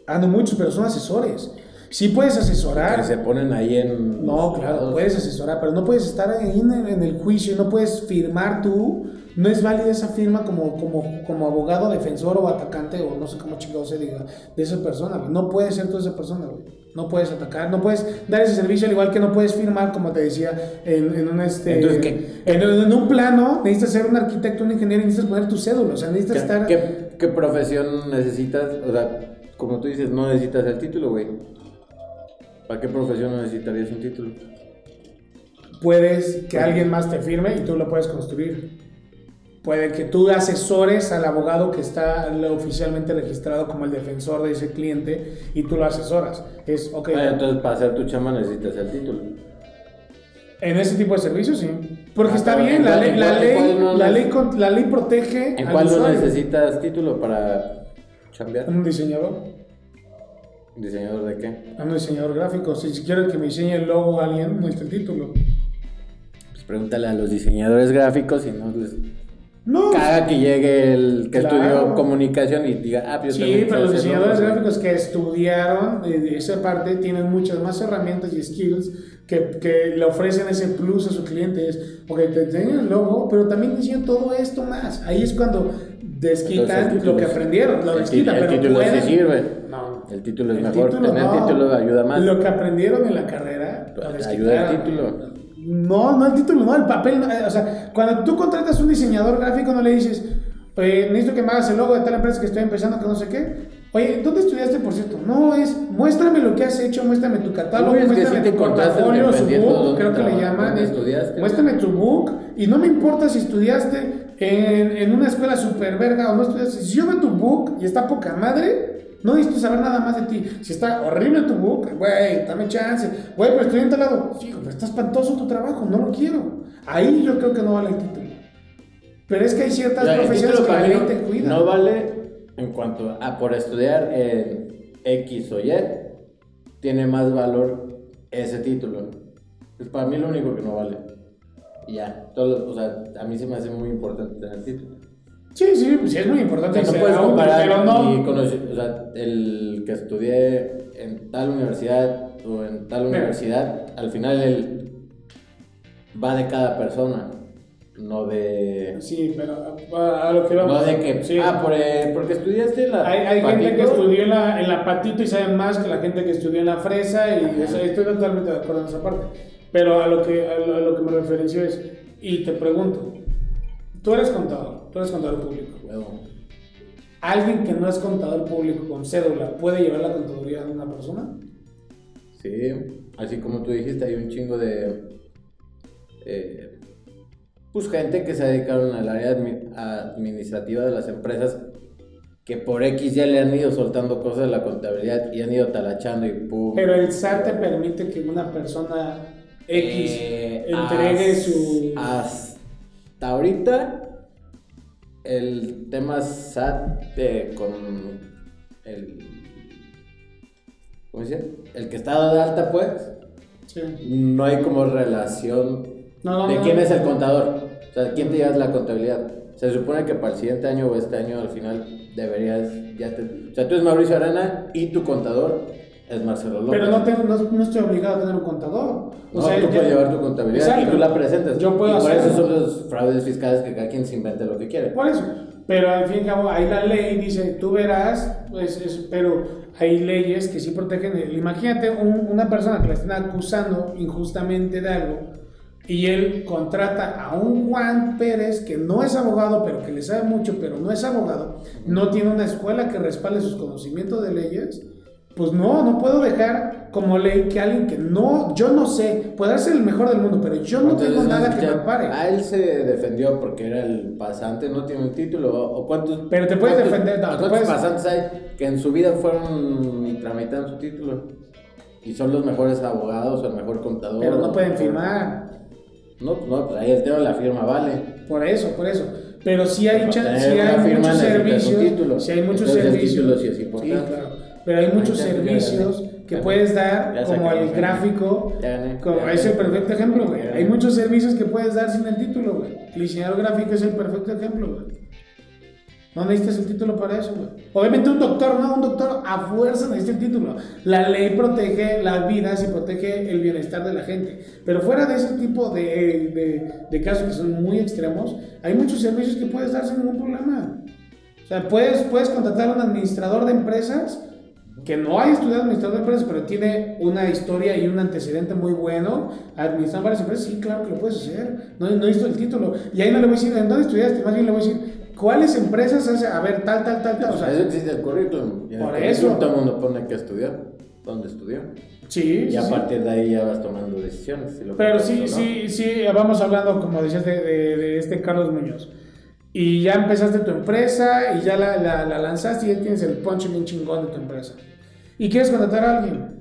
Ah, no muchos, pero son asesores. Sí puedes asesorar. Que se ponen ahí en. No, claro, puedes asesorar, pero no puedes estar ahí en, el juicio, no puedes firmar tú. No es válida esa firma como, como, como abogado, defensor o atacante, o no sé cómo chingado se diga, de esa persona. güey. No puedes ser tú esa persona, güey. No puedes atacar, no puedes dar ese servicio, al igual que no puedes firmar, como te decía, en, en un este. Entonces, ¿qué? En, en un plano, necesitas ser un arquitecto, un ingeniero, y necesitas poner tu cédula. O sea, necesitas ¿Qué, estar. qué, qué profesión necesitas? O sea, como tú dices, no necesitas el título, güey. ¿Para qué profesión no necesitarías un título? puedes que alguien más te firme y tú lo puedes construir. Puede que tú asesores al abogado que está oficialmente registrado como el defensor de ese cliente y tú lo asesoras. Es, ok, Ah, entonces, para hacer tu chamba necesitas el título. en ese tipo de servicios sí. Porque Ah, está bien, ¿en la ley, la ley, no la ley, con- la ley protege ¿En cuál no necesitas título para chambear? Un diseñador, ¿Diseñador de qué? un diseñador gráfico. Si, si quiero que me diseñe el logo a alguien, no está el título. Pues pregúntale a los diseñadores gráficos y no les No, caga que llegue el que Claro. estudió comunicación y diga, ah, pues Sí, pero los diseñadores logos". gráficos que estudiaron eh, de esa parte tienen muchas más herramientas y skills que, que le ofrecen ese plus a sus clientes. Porque te enseñan el logo, pero también enseñan todo esto más. Ahí es cuando desquitan Entonces, lo que aprendieron. Lo desquitan, el pero título sí pueden- sirve. No. El título es El mejor. título Tener no. título ayuda más. Lo que aprendieron en la carrera. Lo ayuda el título. No, no el título, no, el papel. no, eh, o sea, cuando tú contratas un diseñador gráfico, no le dices, pues necesito que me hagas el logo de tal empresa que estoy empezando, que no sé qué. Oye, ¿dónde estudiaste, por cierto? No, es, muéstrame lo que has hecho, muéstrame tu catálogo, Uy, muéstrame te tu portafolio, su book, creo que le llaman. es, muéstrame tu book, y no me importa si estudiaste en, en una escuela super verga o no estudiaste. Si yo veo tu book y está poca madre, no necesito saber nada más de ti. Si está horrible tu book, güey, dame chance. Güey, pero estoy en tal lado. Sí, pero está espantoso tu trabajo, no lo quiero. Ahí yo creo que no vale el título. Pero es que hay ciertas el profesiones que la ley te cuida. No vale en cuanto a por estudiar en X o Y, tiene más valor ese título. Es para mí lo único que no vale. Y ya, todo, o sea, a mí se me hace muy importante tener el título. Sí, sí, sí, es muy O importante. sea, no puedes comparar pero no. mi conoci- o sea, el que estudié en tal universidad o en tal universidad, al final el va de cada persona, no de Sí, pero a, a lo que vamos. no de que Sí. ah por, eh, porque estudiaste la Hay, hay gente que estudió en la, en la patito y saben más que la gente que estudió en la fresa y estoy totalmente de acuerdo en esa parte. Pero a lo que, a lo, a lo que me referencio es, y te pregunto, tú eres contador, tú eres contador público. Huevo. ¿Alguien que no es contador público con cédula puede llevar la contaduría de una persona? Sí, así como tú dijiste, hay un chingo de. eh, pues gente que se dedicaron al área admi- administrativa de las empresas que por X ya le han ido soltando cosas de la contabilidad y han ido talachando y pum. Pero el SAT te permite que una persona X Eh, entregue su... Hasta ahorita, el tema SAT eh, con el. ¿Cómo se dice? El que está de alta, pues. Sí. no hay como relación No, no, de no. quién es el contador. O sea, quién te lleva la contabilidad. Se supone que para el siguiente año o este año al final deberías ya te... O sea, tú eres Mauricio Arana y tu contador es Marcelo López. Pero no, tengo, no, no estoy obligado a tener un contador. No, tú puedes llevar tu contabilidad Exacto. y tú la presentas. Yo puedo y por hacerlo. eso son los fraudes fiscales que cada quien se invente lo que quiere. Por eso. Pero al fin y al cabo, ahí la ley dice, tú verás, pues, es- pero hay leyes que sí protegen. el- Imagínate un- una persona que la estén acusando injustamente de algo y él contrata a un Juan Pérez que no es abogado, pero que le sabe mucho, pero no es abogado, no tiene una escuela que respalde sus conocimientos de leyes. Pues no, no puedo dejar como ley que alguien que no, yo no sé, puede ser el mejor del mundo, pero yo no Entonces, tengo nada que me ampare. A él se defendió porque era el pasante, no tiene un título. ¿O cuántos, Pero te puedes cuántos- defender, no, ¿Cuántos puedes- pasantes hay que en su vida fueron y tramitaron su título? Y son los mejores abogados o el mejor contador. Pero no pueden firmar. No, no, pues ahí el tema de la firma vale. Por eso, por eso. Pero sí hay, sí muchos servicios. título. Sí hay muchos servicios. sí es importante. claro. Pero hay muchos servicios que puedes dar, ya como el gráfico. Ya gané, Como ya es el perfecto ejemplo, güey. Hay muchos servicios que puedes dar sin el título, güey. El diseñador gráfico es el perfecto ejemplo, güey. No necesitas el título para eso, güey. Obviamente un doctor, no, un doctor a fuerza necesita el título. La ley protege las vidas y protege el bienestar de la gente. Pero fuera de ese tipo de, de, de casos que son muy extremos, hay muchos servicios que puedes dar sin ningún problema. O sea, puedes, puedes contratar a un administrador de empresas que no haya estudiado administrador de empresas, pero tiene una historia y un antecedente muy bueno, administrar varias empresas, sí, claro que lo puedes hacer, no, no el título, y ahí no le voy a decir, ¿en dónde estudiaste? Más bien le voy a decir, ¿cuáles empresas hace? A ver, tal, tal, tal, tal, o sea, eso existe el currículum. Y en el Por currículum eso. Todo el mundo pone que estudió, dónde estudió. sí, Y sí, a sí. partir de ahí ya vas tomando decisiones. si lo Pero sí, no. sí, sí, vamos hablando, como decías, de, de- de este Carlos Muñoz. Y ya empezaste tu empresa y ya la, la- la lanzaste y ya tienes el punch bien chingón de tu empresa. Y quieres contratar a alguien.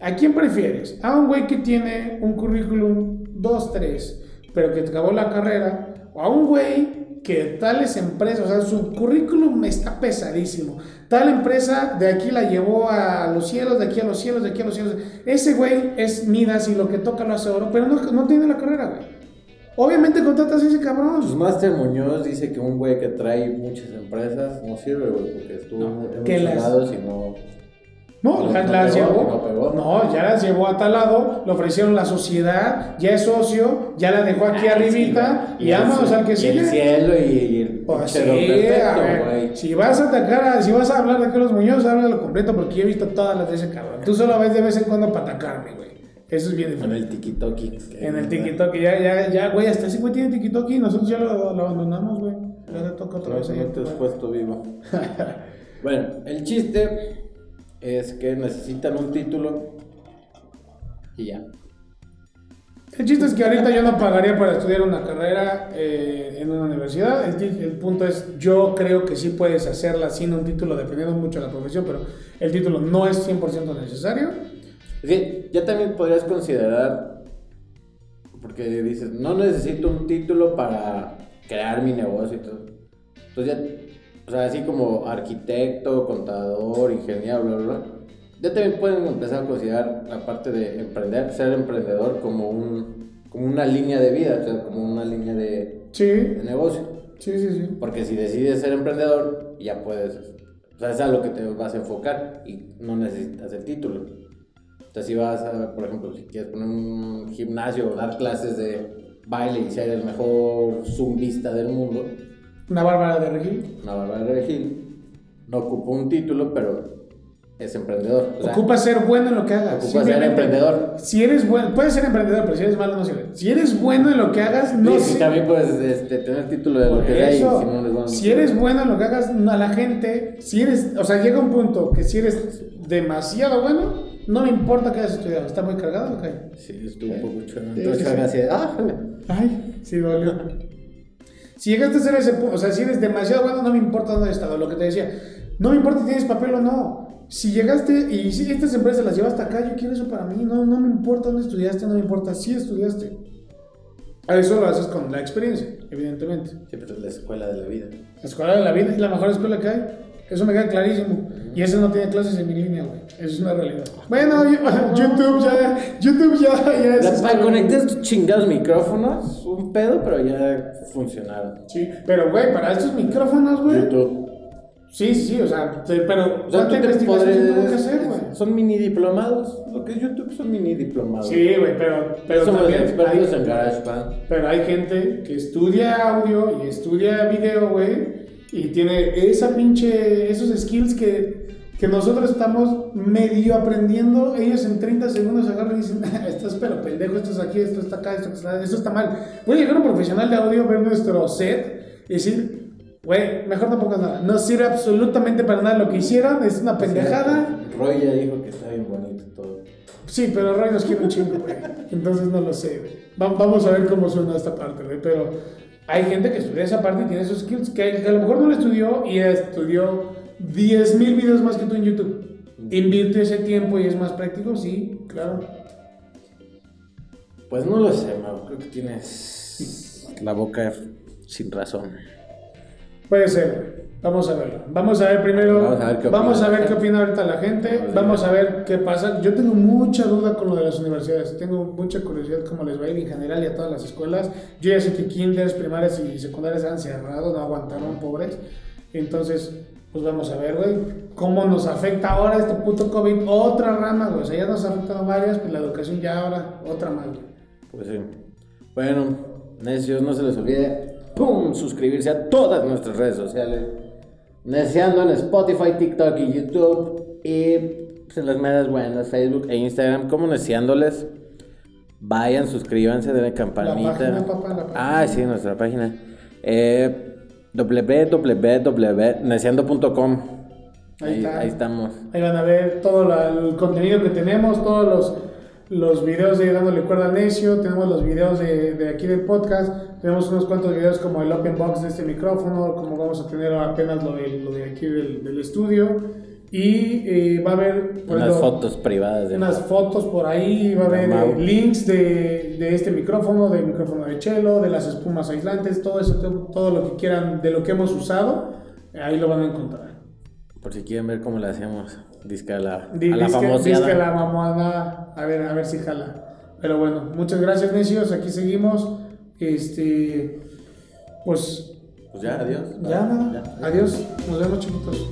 ¿A quién prefieres? ¿A un güey que tiene un currículum 2, 3, pero que acabó la carrera? ¿O a un güey que tales empresas, o sea, su currículum está pesadísimo? Tal empresa de aquí la llevó a los cielos, de aquí a los cielos, de aquí a los cielos. Ese güey es Midas y lo que toca lo hace oro, pero no, no tiene la carrera, güey. Obviamente contratas a ese cabrón. Pues Master Muñoz dice que un güey que trae muchas empresas no sirve, güey, porque estuvo No, en muchos las- lados y no. No, No, las, no las pegó, llevó. no pegó. No, ya las llevó a tal lado, le ofrecieron la sociedad, ya es socio, ya la dejó aquí Ay, arribita sí, y cielo- al que y sigue. el cielo y, y el Pues sí, a perfecto, ver, si vas a atacar, a- si vas a hablar de Carlos Muñoz, háblalo completo porque yo he visto todas las de ese cabrón. Tú solo ves de vez en cuando para atacarme, güey. Eso es bien En diferente. el tiki-toki. que- En el TikTok, ya, ya, ya, güey, hasta ese güey tiene TikTok y nosotros ya lo, lo abandonamos, güey. Ya le toca otra vez ahí. no te has puesto vivo. <laughs> bueno, el chiste es que necesitan un título y ya. El chiste es que ahorita yo no pagaría para estudiar una carrera eh, en una universidad. El, punto es, yo creo que sí puedes hacerla sin un título, dependiendo mucho de la profesión, pero el título no es 100% necesario. Es que ya también podrías considerar, porque dices, no necesito un título para crear mi negocio y todo. Entonces ya, o sea, así como arquitecto, contador, ingeniero, bla, bla, bla, ya también pueden empezar a considerar la parte de emprender, ser emprendedor como, un, como una línea de vida, o sea, como una línea de, Sí, de negocio. sí, sí, sí. Porque si decides ser emprendedor, ya puedes. O sea, es a lo que te vas a enfocar y no necesitas el título. Entonces, si vas a, por ejemplo, si quieres poner un gimnasio o dar clases de baile y ser el mejor zumbista del mundo, Una bárbara de regil. una Bárbara de Regil no ocupa un título, pero es emprendedor. O sea, Ocupa ser bueno en lo que hagas. ocupa ser emprendedor. Si eres bueno, puedes ser emprendedor, pero si eres malo no sirve. Si eres bueno en lo que hagas, no Sí, sirve. también puedes este, tener título de lo Por que sea y si no si eres bueno en lo que hagas a la gente, si eres, o sea, llega un punto que si eres demasiado bueno, no me importa que hayas estudiado, está muy cargado, ok. Sí, estuvo un poco chulo. Entonces, sí, sí. así ah, Ay, sí dolió. Si llegaste a ser ese punto, o sea, si eres demasiado bueno, no me importa dónde has estado, lo que te decía, no me importa si tienes papel o no. Si llegaste y si estas empresas las llevas hasta acá, yo quiero eso para mí, no, no me importa dónde estudiaste, no me importa si estudiaste. A eso lo haces con la experiencia, evidentemente. siempre es la escuela de la vida. La escuela de la vida es la mejor escuela que hay. Eso me queda clarísimo. Y ese no tiene clases en mi línea, güey. Eso es una realidad. Bueno, yo- <laughs> YouTube ya, YouTube ya, ya es. Para conectar estos chingados micrófonos, un pedo, pero ya funcionaron. Sí, pero güey, para estos micrófonos, güey. YouTube. Sí, sí, o sea, te- pero O sea, ¿cuánta investigación tengo que hacer, güey? Son mini diplomados. Lo que es YouTube son mini diplomados. Sí, güey, pero, pero Somos también expertos hay, en GarageBand. pero hay gente que estudia audio y estudia video, güey, y tiene esa pinche, esos skills que que nosotros estamos medio aprendiendo, ellos en 30 segundos agarran y dicen, <laughs> estás pero pendejo, esto es aquí, esto está acá, esto está, esto está mal. Puede llegar un profesional de audio, ver nuestro set y decir, güey, mejor no pongas nada. No sirve absolutamente para nada lo que hicieron, es una pendejada. Roy ya dijo que está bien bonito todo. Sí, pero Roy nos quiere un chingo, güey. Entonces no lo sé, güey. Vamos a ver cómo suena esta parte, güey. Pero hay gente que estudia esa parte y tiene esos skills que a lo mejor no lo estudió y estudió 10.000 videos más que tú en YouTube. ¿Invierte ese tiempo y es más práctico? Sí, claro. Pues no lo sé, Mau. Creo que tienes la boca sin razón. Puede ser, Vamos a verlo. Vamos a ver primero. Vamos a ver qué, opina. ahorita la gente. Vamos a ver qué pasa. Yo tengo mucha duda con lo de las universidades. Tengo mucha curiosidad cómo les va a ir en general y a todas las escuelas. Yo ya sé que kinders, primarias y secundarias han cerrado, no aguantaron, pobres. Entonces, pues vamos a ver, güey, cómo nos afecta ahora este puto COVID. Otra rama, güey. O sea, ya nos ha afectado varias, pues la educación ya ahora, otra más, güey. Pues sí. Bueno, necios, no se les olvide, ¡pum! Suscribirse a todas nuestras redes sociales. Neciando en Spotify, TikTok y YouTube. Y pues, en las medias buenas, Facebook e Instagram, como neciándoles. Vayan, suscríbanse, denle campanita. La página, Ah, sí, nuestra página. Eh, www.neciando.com. Ahí, ahí, estamos. Ahí van a ver todo el contenido que tenemos, todos los, los videos de Dándole Cuerda al Necio, tenemos los videos de, de, aquí del podcast, tenemos unos cuantos videos como el open box de este micrófono, como vamos a tener apenas lo de, lo de aquí del, del estudio. Y eh, va a haber unas fotos privadas de unas fotos por ahí, va a haber eh, links de, de, este micrófono, del micrófono de chelo, de las espumas aislantes, todo eso, todo lo que quieran de lo que hemos usado, ahí lo van a encontrar. Por si quieren ver cómo le hacemos, disca la, a la famosa. la mamada, a ver, a ver si jala. Pero bueno, muchas gracias, necios, aquí seguimos. Este, pues. Pues ya, adiós. Ya, nada. Adiós. Nos vemos, chiquitos.